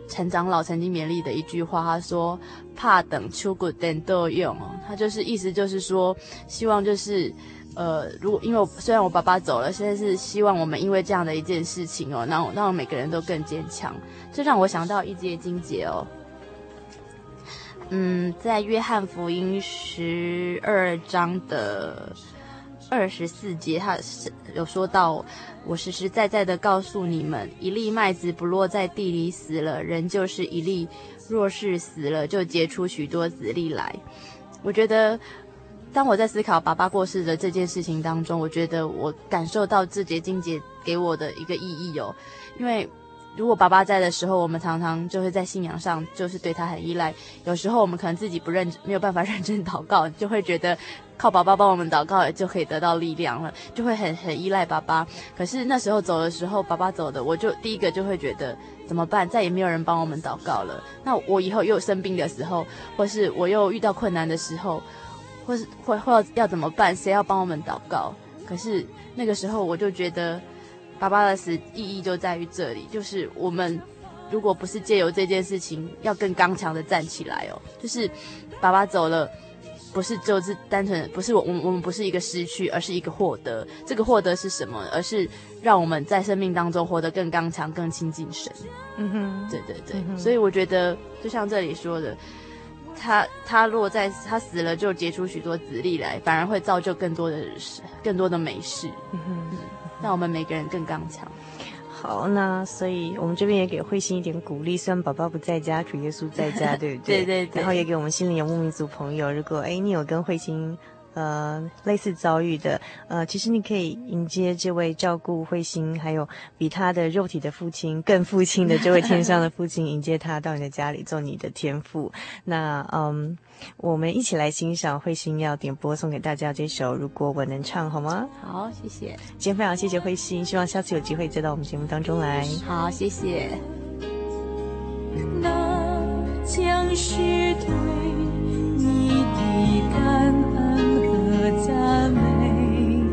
陈长老曾经勉励的一句话，他说：“怕等出骨等都用。”哦，他就是意思就是说，希望就是，呃，如果因为我虽然我爸爸走了，现在是希望我们因为这样的一件事情哦，让让我每个人都更坚强。这让我想到一节经节哦，嗯，在约翰福音十二章的二十四节，他是有说到。我实实在在的告诉你们，一粒麦子不落在地里死了，人就是一粒；若是死了，就结出许多子粒来。我觉得，当我在思考爸爸过世的这件事情当中，我觉得我感受到这节经节给我的一个意义哦。因为如果爸爸在的时候，我们常常就会在信仰上就是对他很依赖。有时候我们可能自己不认没有办法认真祷告，就会觉得靠爸爸帮我们祷告就可以得到力量了，就会很很依赖爸爸。可是那时候走的时候，爸爸走的，我就第一个就会觉得怎么办？再也没有人帮我们祷告了。那我以后又生病的时候，或是我又遇到困难的时候，或是或或要怎么办？谁要帮我们祷告？可是那个时候我就觉得。爸爸的死意义就在于这里，就是我们如果不是借由这件事情，要更刚强的站起来哦。就是爸爸走了，不是就是单纯不是我我们我们不是一个失去，而是一个获得。这个获得是什么？而是让我们在生命当中活得更刚强、更亲近神。嗯哼，对对对。嗯。所以我觉得，就像这里说的，他他落在他死了，就结出许多子粒来，反而会造就更多的更多的美事。嗯哼。让我们每个人更刚强。好，那所以我们这边也给慧心一点鼓励。虽然宝宝不在家，主耶稣在家，对不对？对对对。然后也给我们心灵游牧民族朋友，如果哎你有跟慧馨。呃，类似遭遇的，呃，其实你可以迎接这位照顾慧心，还有比他的肉体的父亲更父亲的这位天上的父亲，迎接他到你的家里做你的天父。那嗯，我们一起来欣赏慧心要点播送给大家这首《如果我能唱》，好吗？好，谢谢。今天非常谢谢慧心，希望下次有机会再到我们节目当中来。好，谢谢。那将是对你的感恩。赞美，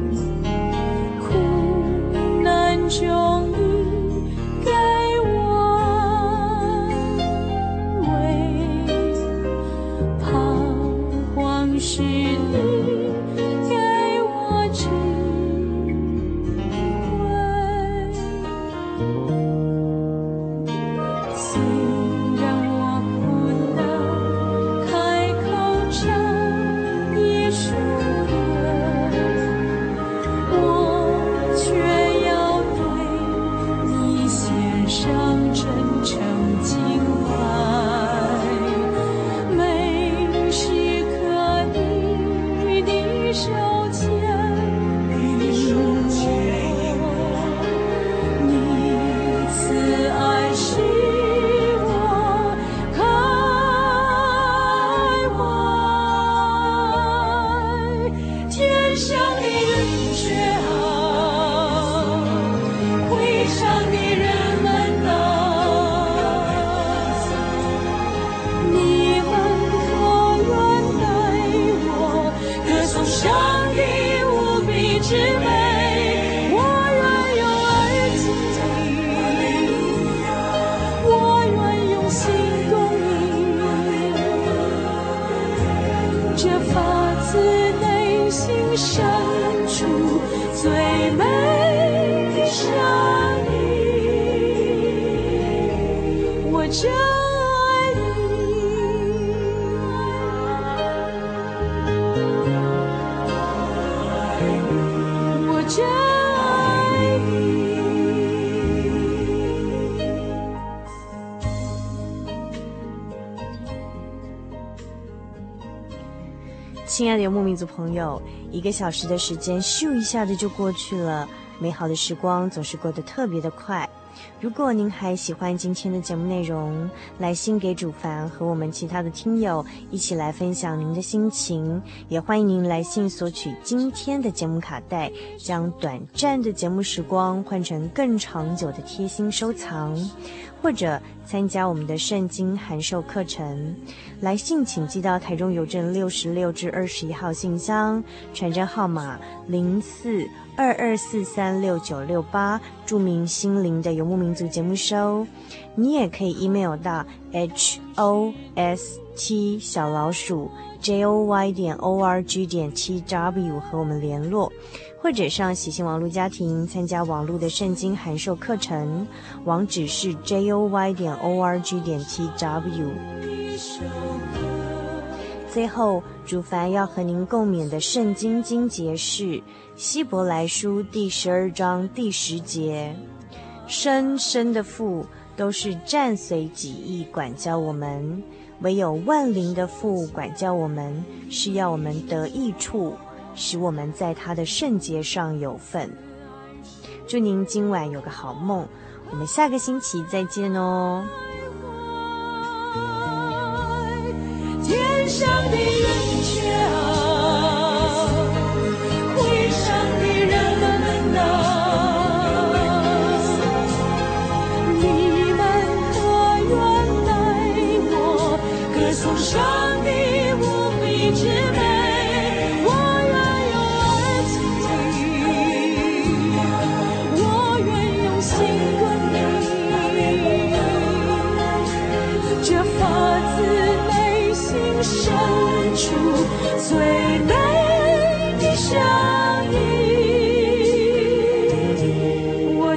苦难中你族朋友，一个小时的时间咻一下子就过去了，美好的时光总是过得特别的快。如果您还喜欢今天的节目内容，来信给主凡和我们其他的听友一起来分享您的心情，也欢迎您来信索取今天的节目卡带，将短暂的节目时光换成更长久的贴心收藏。或者参加我们的圣经函授课程，来信请寄到台中邮政六十六至二十一号信箱，传真号码零四二二四三六九六八，著名心灵的游牧民族节目收。你也可以 email 到 h o s t 小老鼠 j o y 点 o r g 点 t w 和我们联络。或者上喜信网络家庭参加网络的圣经函授课程，网址是 joy 点 org 点 tw。最后，主凡要和您共勉的圣经经节是希伯来书第十二章第十节：生生的父都是暂随己意管教我们，唯有万灵的父管教我们，是要我们得益处。使我们在他的圣洁上有份。祝您今晚有个好梦，我们下个星期再见哦。天上的人却啊，会上的人们呐，你们可愿带我歌颂上帝无比之最美的声音，我